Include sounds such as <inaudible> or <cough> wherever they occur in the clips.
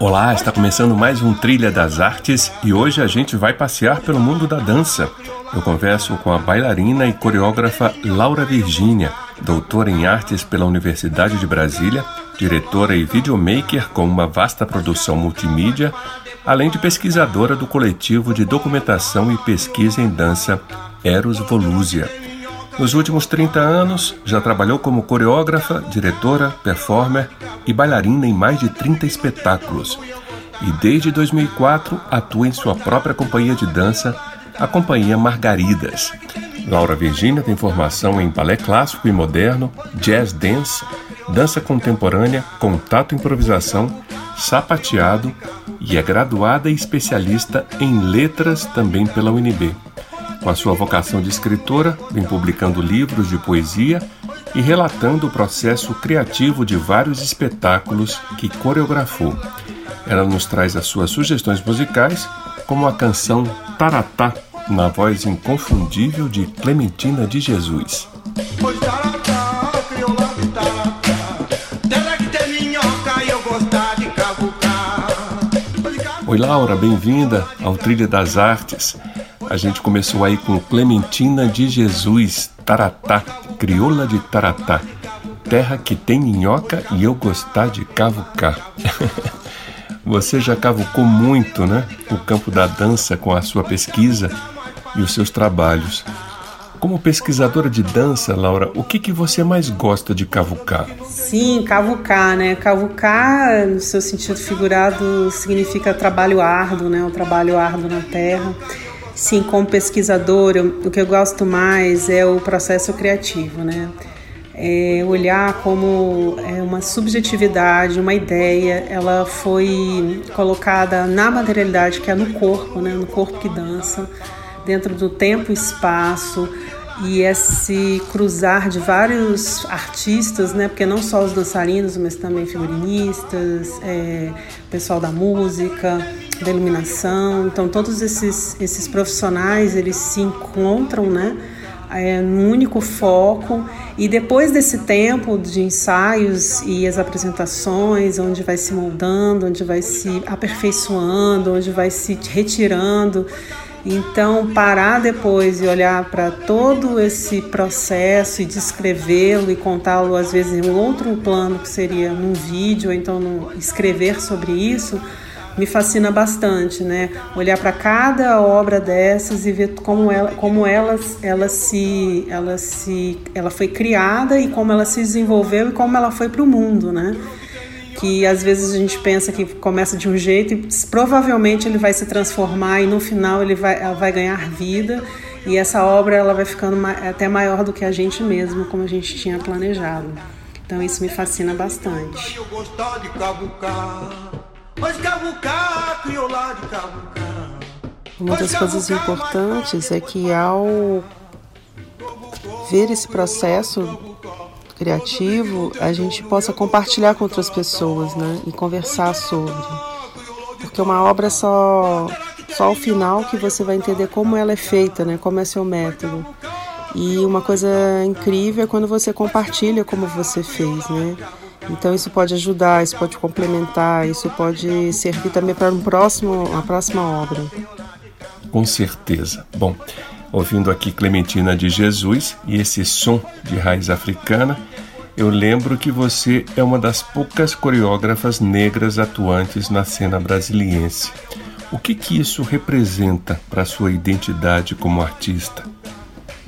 Olá, está começando mais um Trilha das Artes e hoje a gente vai passear pelo mundo da dança. Eu converso com a bailarina e coreógrafa Laura Virgínia, doutora em artes pela Universidade de Brasília, diretora e videomaker com uma vasta produção multimídia, além de pesquisadora do coletivo de documentação e pesquisa em dança Eros Volúzia. Nos últimos 30 anos, já trabalhou como coreógrafa, diretora, performer e bailarina em mais de 30 espetáculos. E desde 2004 atua em sua própria companhia de dança, a Companhia Margaridas. Laura Virginia tem formação em balé clássico e moderno, jazz dance, dança contemporânea, contato improvisação, sapateado e é graduada e especialista em letras também pela UNB. Com a sua vocação de escritora, vem publicando livros de poesia e relatando o processo criativo de vários espetáculos que coreografou. Ela nos traz as suas sugestões musicais, como a canção Taratá, na voz inconfundível de Clementina de Jesus. Oi Laura, bem-vinda ao Trilha das Artes. A gente começou aí com Clementina de Jesus, Taratá, crioula de Taratá. Terra que tem minhoca e eu gostar de cavucar. <laughs> Você já cavucou muito, né? O campo da dança com a sua pesquisa e os seus trabalhos. Como pesquisadora de dança, Laura, o que, que você mais gosta de cavucar? Sim, cavucar, né? Cavucar, no seu sentido figurado, significa trabalho árduo, né? O trabalho árduo na terra. Sim, como pesquisadora, o que eu gosto mais é o processo criativo, né? É olhar como é uma subjetividade, uma ideia, ela foi colocada na materialidade que é no corpo, né? No corpo que dança, dentro do tempo e espaço e esse cruzar de vários artistas, né? Porque não só os dançarinos, mas também figurinistas, é, pessoal da música da iluminação. Então, todos esses, esses profissionais eles se encontram, né? É, num único foco e depois desse tempo de ensaios e as apresentações, onde vai se moldando, onde vai se aperfeiçoando, onde vai se retirando, então parar depois e olhar para todo esse processo e descrevê-lo e contá-lo às vezes em um outro plano que seria num vídeo, ou então escrever sobre isso, me fascina bastante, né? Olhar para cada obra dessas e ver como ela, como ela, ela se, ela se, ela foi criada e como ela se desenvolveu e como ela foi para o mundo, né? Que às vezes a gente pensa que começa de um jeito e provavelmente ele vai se transformar e no final ele vai, ela vai ganhar vida e essa obra ela vai ficando até maior do que a gente mesmo, como a gente tinha planejado. Então isso me fascina bastante. Uma das coisas importantes é que ao ver esse processo criativo, a gente possa compartilhar com outras pessoas, né, e conversar sobre. Porque uma obra é só só ao final que você vai entender como ela é feita, né, como é seu método. E uma coisa incrível é quando você compartilha como você fez, né? Então isso pode ajudar, isso pode complementar, isso pode servir também para um próximo, uma próxima obra. Com certeza. Bom, ouvindo aqui Clementina de Jesus e esse som de raiz africana, eu lembro que você é uma das poucas coreógrafas negras atuantes na cena brasiliense. O que que isso representa para a sua identidade como artista?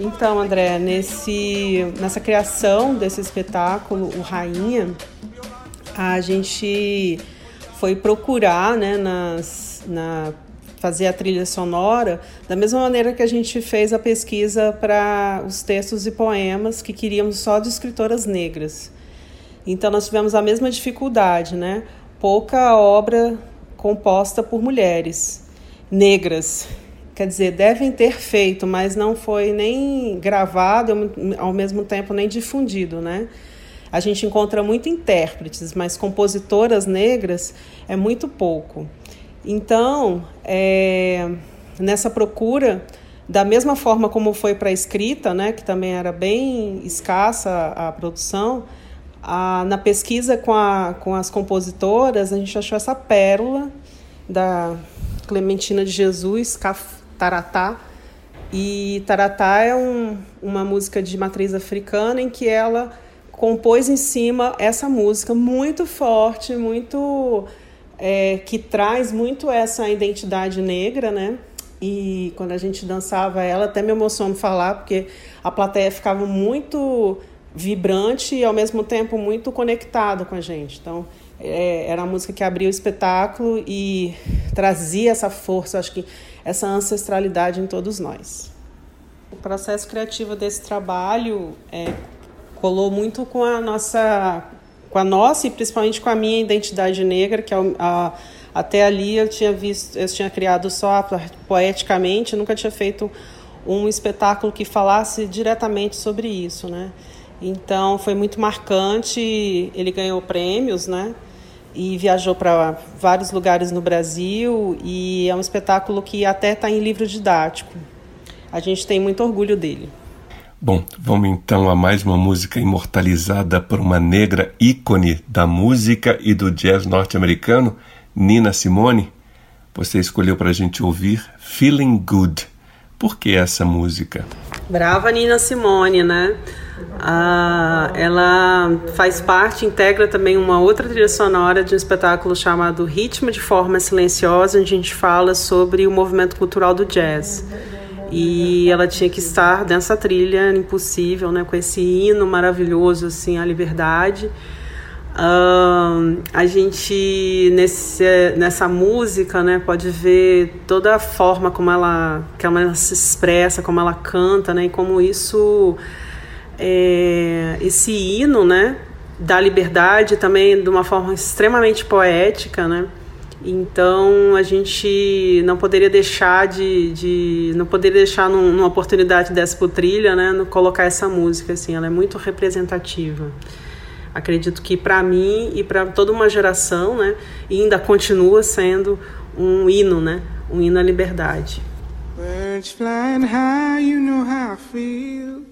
Então, André, nesse, nessa criação desse espetáculo, o Rainha, a gente foi procurar, né, nas, na fazer a trilha sonora da mesma maneira que a gente fez a pesquisa para os textos e poemas que queríamos só de escritoras negras. Então nós tivemos a mesma dificuldade, né? Pouca obra composta por mulheres negras. Quer dizer, devem ter feito, mas não foi nem gravado, ao mesmo tempo nem difundido, né? A gente encontra muito intérpretes, mas compositoras negras é muito pouco. Então, é, nessa procura, da mesma forma como foi para a escrita, né, que também era bem escassa a produção, a, na pesquisa com, a, com as compositoras, a gente achou essa pérola da Clementina de Jesus, Taratá. E Taratá é um, uma música de matriz africana em que ela compôs em cima essa música muito forte, muito é, que traz muito essa identidade negra, né? E quando a gente dançava ela, até me emociono falar, porque a plateia ficava muito vibrante e ao mesmo tempo muito conectada com a gente. Então, é, era a música que abria o espetáculo e trazia essa força, acho que essa ancestralidade em todos nós. O processo criativo desse trabalho é, colou muito com a nossa com a nossa e principalmente com a minha identidade negra, que a, a, até ali eu tinha visto, eu tinha criado só poeticamente, nunca tinha feito um espetáculo que falasse diretamente sobre isso, né? Então foi muito marcante, ele ganhou prêmios, né? E viajou para vários lugares no Brasil e é um espetáculo que até está em livro didático. A gente tem muito orgulho dele. Bom, vamos então a mais uma música imortalizada por uma negra ícone da música e do jazz norte-americano, Nina Simone. Você escolheu para a gente ouvir Feeling Good. Por que essa música? Brava Nina Simone, né? Ah, ela faz parte, integra também uma outra trilha sonora de um espetáculo chamado Ritmo de Forma Silenciosa, onde a gente fala sobre o movimento cultural do jazz e ela tinha que estar nessa trilha impossível, né, com esse hino maravilhoso assim à liberdade. Uh, a gente nesse, nessa música né, pode ver toda a forma como ela, que ela se expressa, como ela canta, né, e como isso, é, esse hino né, da liberdade também de uma forma extremamente poética, né, então a gente não poderia deixar de, de não poderia deixar num, numa oportunidade dessa por trilha, né, no colocar essa música assim, ela é muito representativa. Acredito que para mim e para toda uma geração, né, ainda continua sendo um hino, né, um hino à liberdade. Birds flying high, you know how I feel.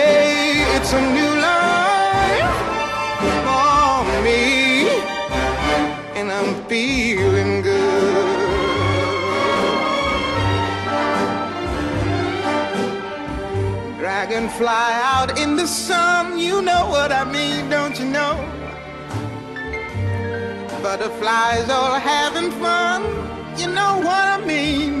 It's new life for me. And I'm feeling good. Dragonfly out in the sun, you know what I mean, don't you know? Butterflies all having fun, you know what I mean.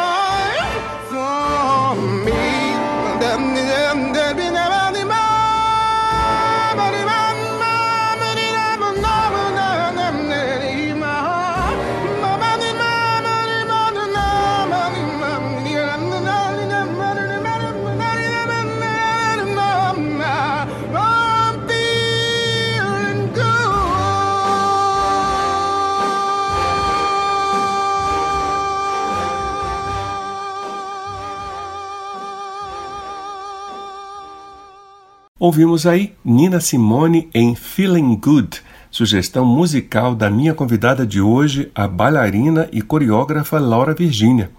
Ouvimos aí Nina Simone em Feeling Good, sugestão musical da minha convidada de hoje, a bailarina e coreógrafa Laura Virgínia.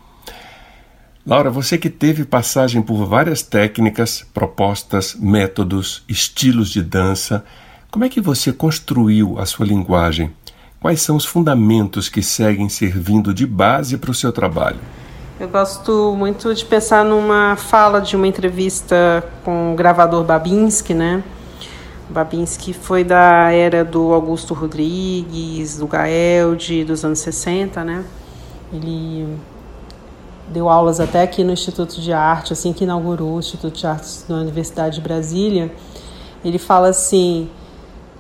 Laura, você que teve passagem por várias técnicas, propostas, métodos, estilos de dança, como é que você construiu a sua linguagem? Quais são os fundamentos que seguem servindo de base para o seu trabalho? Eu gosto muito de pensar numa fala de uma entrevista com o gravador Babinski, né? Babinski foi da era do Augusto Rodrigues, do Gaelde, dos anos 60, né? Ele deu aulas até aqui no Instituto de Arte, assim que inaugurou o Instituto de Artes na Universidade de Brasília. Ele fala assim: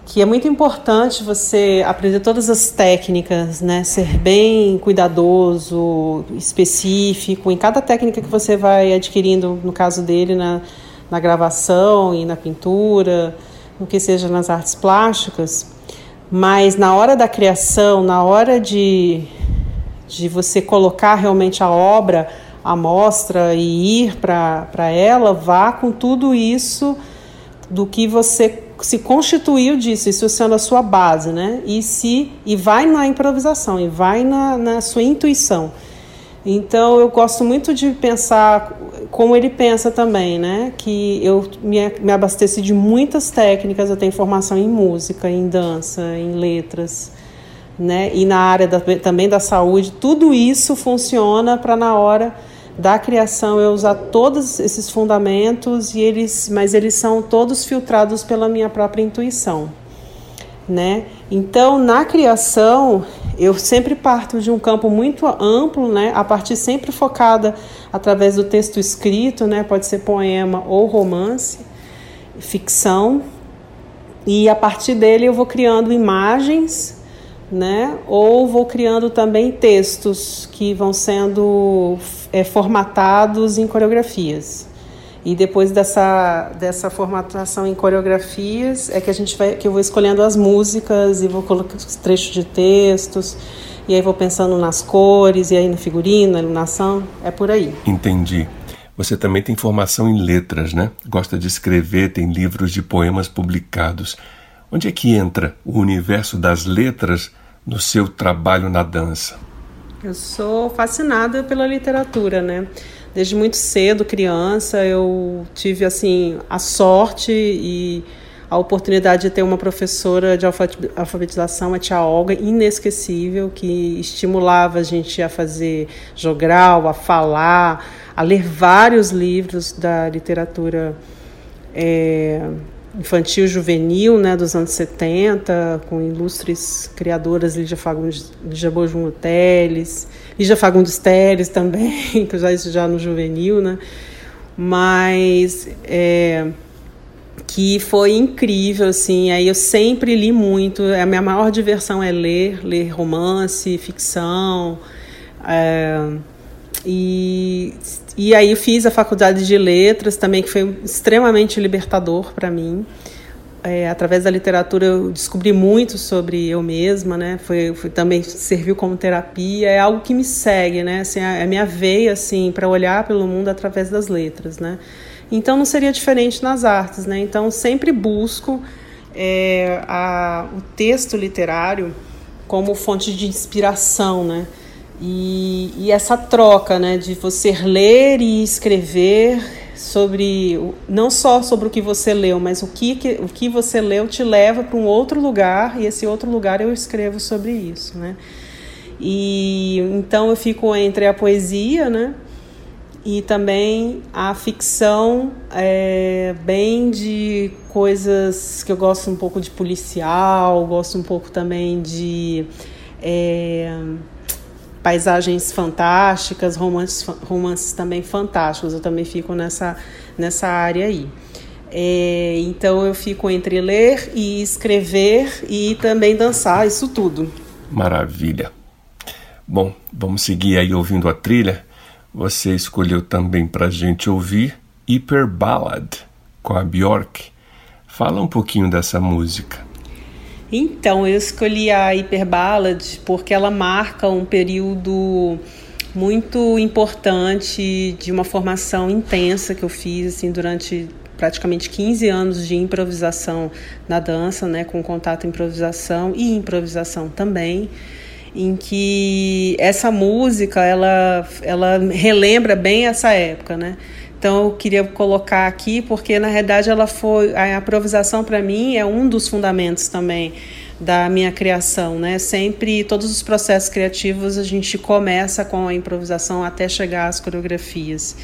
que é muito importante você aprender todas as técnicas, né? Ser bem cuidadoso, específico em cada técnica que você vai adquirindo, no caso dele, na, na gravação e na pintura, no que seja nas artes plásticas. Mas na hora da criação, na hora de, de você colocar realmente a obra à mostra e ir para ela, vá com tudo isso do que você se constituiu disso, isso sendo a sua base, né? E se e vai na improvisação e vai na, na sua intuição. Então eu gosto muito de pensar como ele pensa também, né? Que eu me, me abasteci de muitas técnicas, eu tenho formação em música, em dança, em letras, né? E na área da, também da saúde, tudo isso funciona para na hora da criação eu usar todos esses fundamentos e eles, mas eles são todos filtrados pela minha própria intuição, né? Então, na criação, eu sempre parto de um campo muito amplo, né? A partir sempre focada através do texto escrito, né? Pode ser poema ou romance, ficção. E a partir dele eu vou criando imagens né? Ou vou criando também textos que vão sendo é, formatados em coreografias. E depois dessa, dessa formatação em coreografias é que a gente vai que eu vou escolhendo as músicas e vou colocando os trechos de textos e aí vou pensando nas cores e aí no figurino, na iluminação, é por aí. Entendi. Você também tem formação em letras, né? Gosta de escrever, tem livros de poemas publicados. Onde é que entra o universo das letras no seu trabalho na dança? Eu sou fascinada pela literatura, né? Desde muito cedo, criança, eu tive assim a sorte e a oportunidade de ter uma professora de alfabetização, a tia Olga, inesquecível, que estimulava a gente a fazer jogral, a falar, a ler vários livros da literatura é, infantil juvenil né, dos anos 70, com ilustres criadoras Lígia Fagundes, Lígia Bojum Teles, Lígia Fagundes Teles também, <laughs> que já já no juvenil, né? Mas é, que foi incrível, assim, aí eu sempre li muito, a minha maior diversão é ler, ler romance, ficção, é, e, e aí fiz a faculdade de letras também, que foi extremamente libertador para mim. É, através da literatura eu descobri muito sobre eu mesma, né? Foi, foi, também serviu como terapia. É algo que me segue, né? Assim, é a minha veia assim para olhar pelo mundo através das letras, né? Então não seria diferente nas artes, né? Então sempre busco é, a, o texto literário como fonte de inspiração, né? E, e, essa troca, né, de você ler e escrever sobre não só sobre o que você leu, mas o que, que o que você leu te leva para um outro lugar e esse outro lugar eu escrevo sobre isso, né? E então eu fico entre a poesia, né? E também a ficção, é, bem de coisas que eu gosto um pouco de policial, gosto um pouco também de é, paisagens fantásticas, romances, romances também fantásticos. Eu também fico nessa, nessa área aí. É, então eu fico entre ler e escrever e também dançar, isso tudo. Maravilha. Bom, vamos seguir aí ouvindo a trilha. Você escolheu também para gente ouvir Hyper Ballad com a Bjork. Fala um pouquinho dessa música. Então, eu escolhi a Hyper Ballad porque ela marca um período muito importante de uma formação intensa que eu fiz assim durante praticamente 15 anos de improvisação na dança, né, com contato improvisação e improvisação também, em que essa música ela ela relembra bem essa época, né? Então eu queria colocar aqui porque na realidade ela foi a improvisação para mim é um dos fundamentos também da minha criação, né? Sempre todos os processos criativos a gente começa com a improvisação até chegar às coreografias.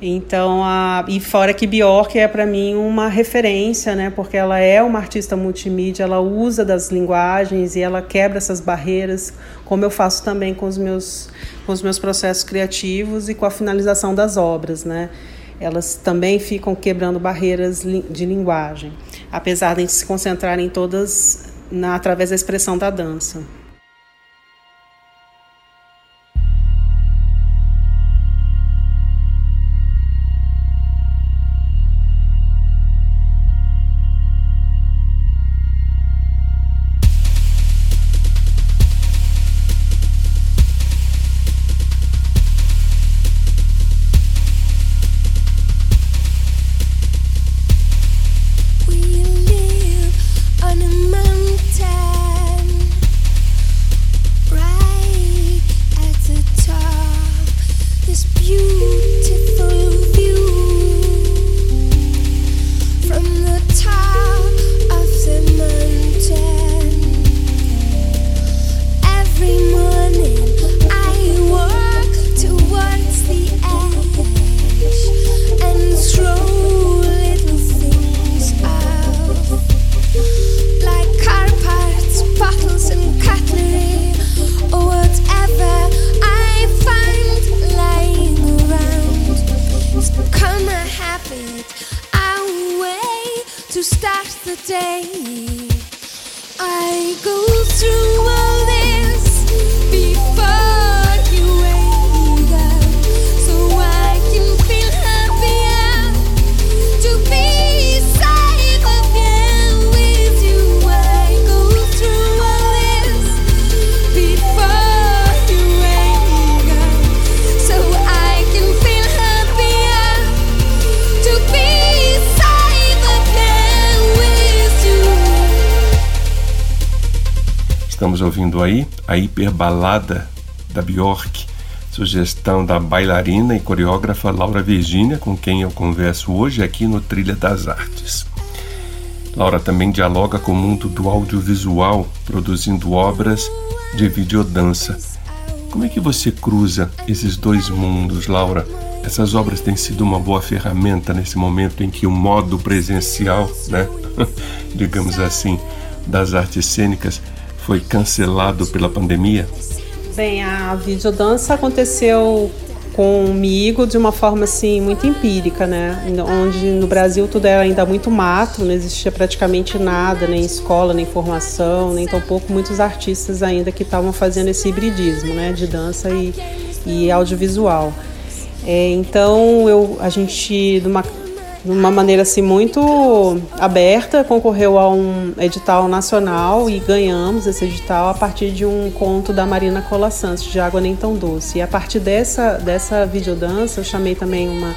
Então, a, e fora que Bjork é para mim uma referência, né? Porque ela é uma artista multimídia, ela usa das linguagens e ela quebra essas barreiras, como eu faço também com os meus com os meus processos criativos e com a finalização das obras, né? Elas também ficam quebrando barreiras de linguagem, apesar de se concentrarem todas na, através da expressão da dança. Ouvindo aí a hiperbalada da Bjork, sugestão da bailarina e coreógrafa Laura Virginia, com quem eu converso hoje aqui no Trilha das Artes. Laura também dialoga com o mundo do audiovisual, produzindo obras de videodança. Como é que você cruza esses dois mundos, Laura? Essas obras têm sido uma boa ferramenta nesse momento em que o modo presencial, né, <laughs> digamos assim, das artes cênicas foi cancelado pela pandemia? Bem, a videodança aconteceu comigo de uma forma assim muito empírica, né? Onde no Brasil tudo era ainda muito mato, não existia praticamente nada, nem escola, nem formação, nem tampouco muitos artistas ainda que estavam fazendo esse hibridismo, né, de dança e, e audiovisual. É, então eu, a gente, de uma de uma maneira assim muito aberta, concorreu a um edital nacional e ganhamos esse edital a partir de um conto da Marina Cola Santos, de Água Nem Tão Doce. E a partir dessa, dessa videodança, eu chamei também uma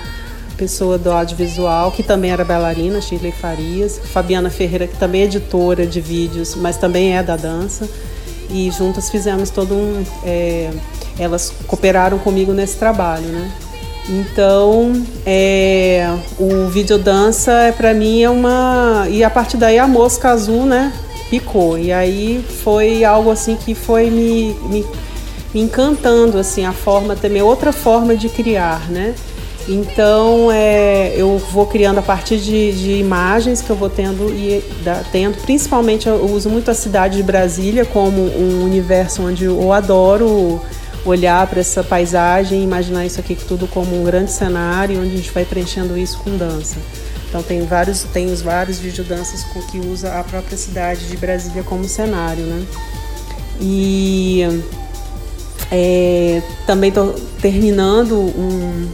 pessoa do audiovisual, que também era bailarina, Shirley Farias, Fabiana Ferreira, que também é editora de vídeos, mas também é da dança. E juntas fizemos todo um. É, elas cooperaram comigo nesse trabalho, né? Então, é, o videodança é para mim é uma e a partir daí a mosca azul, né, picou. E aí foi algo assim que foi me, me, me encantando assim a forma também outra forma de criar, né? Então é, eu vou criando a partir de, de, imagens que eu vou tendo e da, tendo, principalmente eu uso muito a cidade de Brasília como um universo onde eu adoro olhar para essa paisagem, imaginar isso aqui tudo como um grande cenário onde a gente vai preenchendo isso com dança. Então tem vários, tem os vários videodanças com que usa a própria cidade de Brasília como cenário, né? E é, também estou terminando um,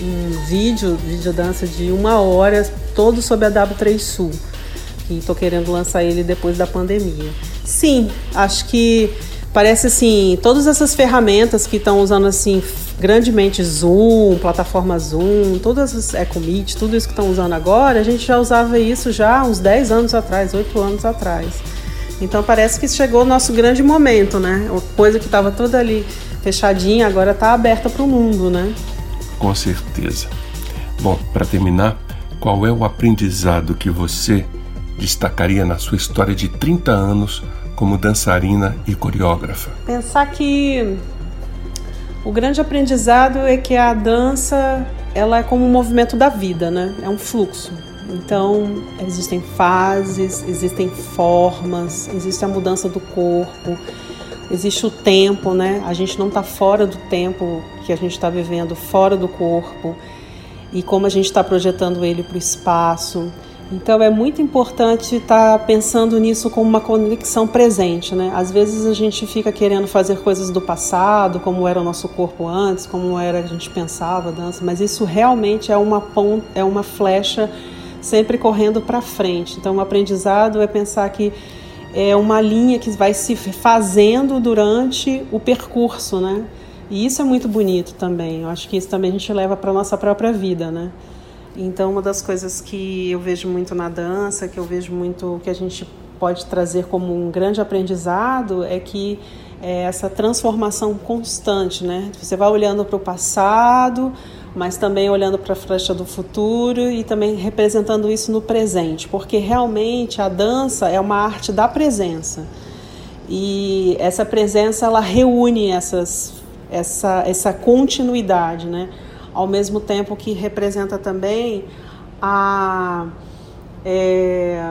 um vídeo, videodança de uma hora, todo sobre a W3 Sul. E estou querendo lançar ele depois da pandemia. Sim, acho que parece assim, todas essas ferramentas que estão usando assim grandemente Zoom, plataforma Zoom, todas as EcoMeet, tudo isso que estão usando agora, a gente já usava isso já uns 10 anos atrás, 8 anos atrás. Então parece que chegou o nosso grande momento, né? Uma coisa que estava toda ali fechadinha, agora está aberta para o mundo, né? Com certeza. Bom, para terminar, qual é o aprendizado que você destacaria na sua história de 30 anos como dançarina e coreógrafa? Pensar que o grande aprendizado é que a dança ela é como um movimento da vida, né? É um fluxo. Então, existem fases, existem formas, existe a mudança do corpo, existe o tempo, né? A gente não está fora do tempo que a gente está vivendo, fora do corpo, e como a gente está projetando ele para o espaço. Então é muito importante estar tá pensando nisso como uma conexão presente, né? Às vezes a gente fica querendo fazer coisas do passado, como era o nosso corpo antes, como era a gente pensava dança, mas isso realmente é uma ponta, é uma flecha sempre correndo para frente. Então, o aprendizado é pensar que é uma linha que vai se fazendo durante o percurso, né? E isso é muito bonito também. Eu acho que isso também a gente leva para nossa própria vida, né? Então, uma das coisas que eu vejo muito na dança, que eu vejo muito que a gente pode trazer como um grande aprendizado, é que é essa transformação constante, né? Você vai olhando para o passado, mas também olhando para a flecha do futuro e também representando isso no presente, porque realmente a dança é uma arte da presença. E essa presença ela reúne essas, essa, essa continuidade, né? Ao mesmo tempo que representa também a é,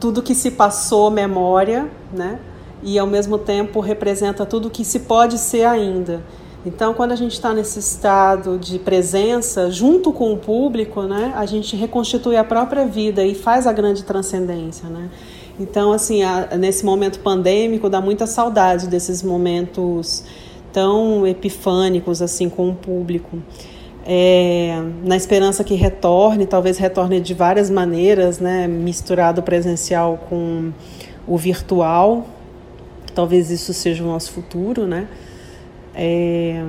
tudo que se passou memória, né? E ao mesmo tempo representa tudo que se pode ser ainda. Então, quando a gente está nesse estado de presença, junto com o público, né, a gente reconstitui a própria vida e faz a grande transcendência, né? Então, assim, a, nesse momento pandêmico, dá muita saudade desses momentos tão epifânicos, assim, com o público. É, na esperança que retorne, talvez retorne de várias maneiras, né, misturado presencial com o virtual. Talvez isso seja o nosso futuro, né? é,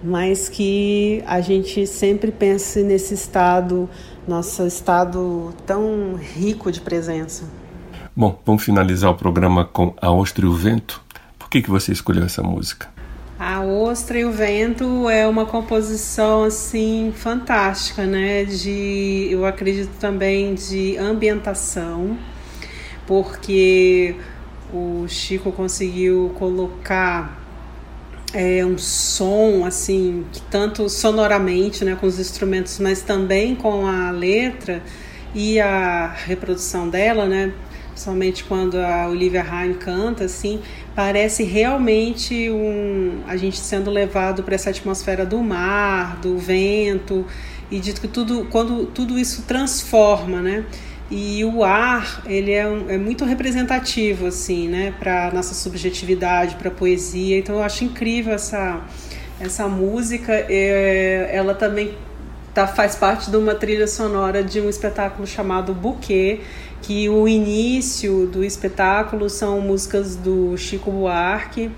mas que a gente sempre pense nesse estado, nosso estado tão rico de presença. Bom, vamos finalizar o programa com A Ostra e o Vento. Por que, que você escolheu essa música? Ostra e o Vento é uma composição assim fantástica, né? De, eu acredito também de ambientação, porque o Chico conseguiu colocar é um som assim tanto sonoramente né com os instrumentos mas também com a letra e a reprodução dela né principalmente quando a Olivia Ryan canta assim parece realmente um a gente sendo levado para essa atmosfera do mar do vento e de que tudo quando tudo isso transforma né? E o ar ele é, um, é muito representativo assim né? Para nossa subjetividade para poesia. Então eu acho incrível essa essa música. É, ela também tá, faz parte de uma trilha sonora de um espetáculo chamado Bouquet que o início do espetáculo são músicas do Chico Buarque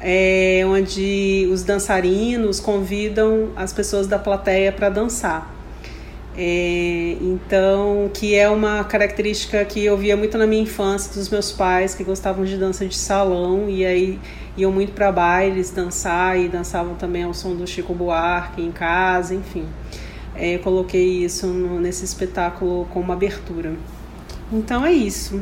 é, onde os dançarinos convidam as pessoas da plateia para dançar é, então, que é uma característica que eu via muito na minha infância dos meus pais, que gostavam de dança de salão, e aí iam muito para bailes dançar e dançavam também ao som do Chico Buarque em casa, enfim. É, coloquei isso no, nesse espetáculo como abertura. Então é isso.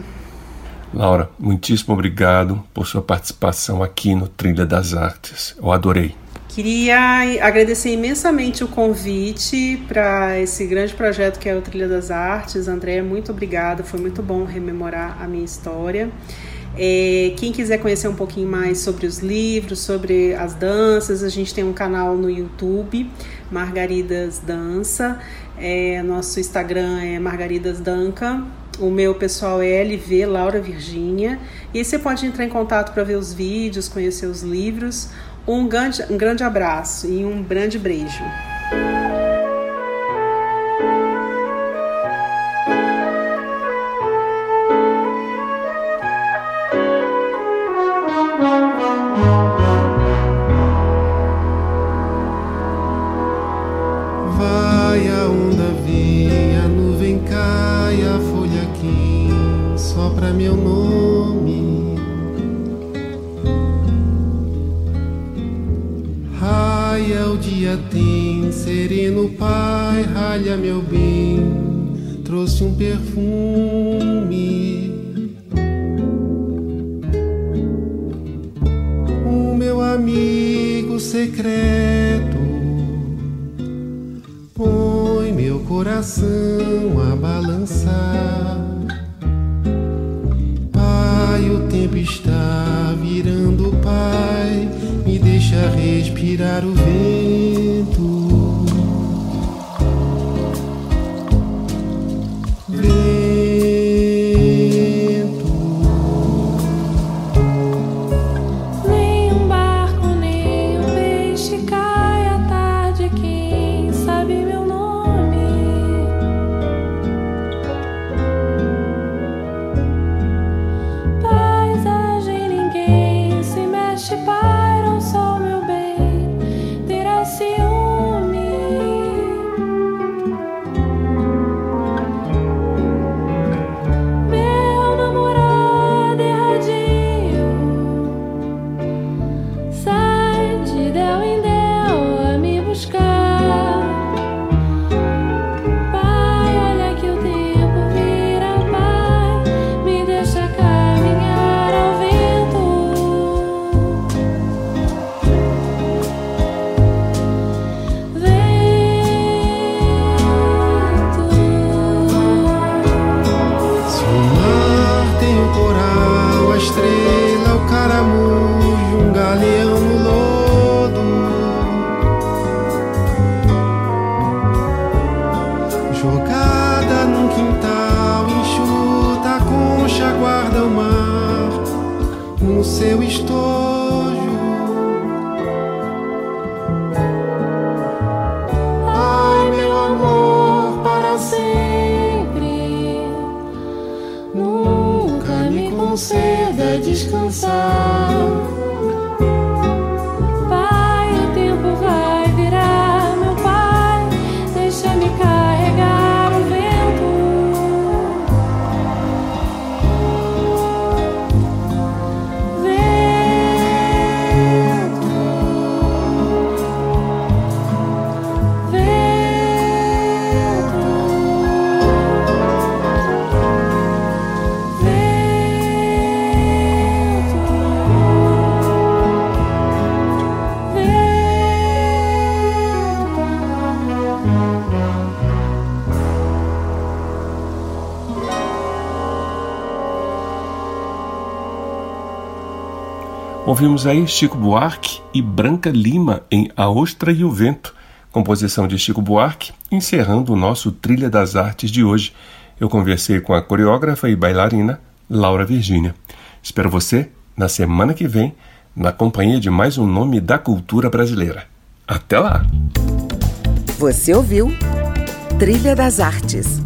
Laura, muitíssimo obrigado por sua participação aqui no Trilha das Artes. Eu adorei. Queria agradecer imensamente o convite para esse grande projeto que é o Trilha das Artes. André, muito obrigada, foi muito bom rememorar a minha história. É, quem quiser conhecer um pouquinho mais sobre os livros, sobre as danças, a gente tem um canal no YouTube, Margaridas Dança. É, nosso Instagram é Margaridas Danca. O meu pessoal é LV Laura Virgínia. E você pode entrar em contato para ver os vídeos, conhecer os livros. Um grande, um grande abraço e um grande beijo. Ouvimos aí Chico Buarque e Branca Lima em A Ostra e o Vento, composição de Chico Buarque, encerrando o nosso Trilha das Artes de hoje. Eu conversei com a coreógrafa e bailarina Laura Virgínia. Espero você na semana que vem, na companhia de mais um nome da cultura brasileira. Até lá! Você ouviu Trilha das Artes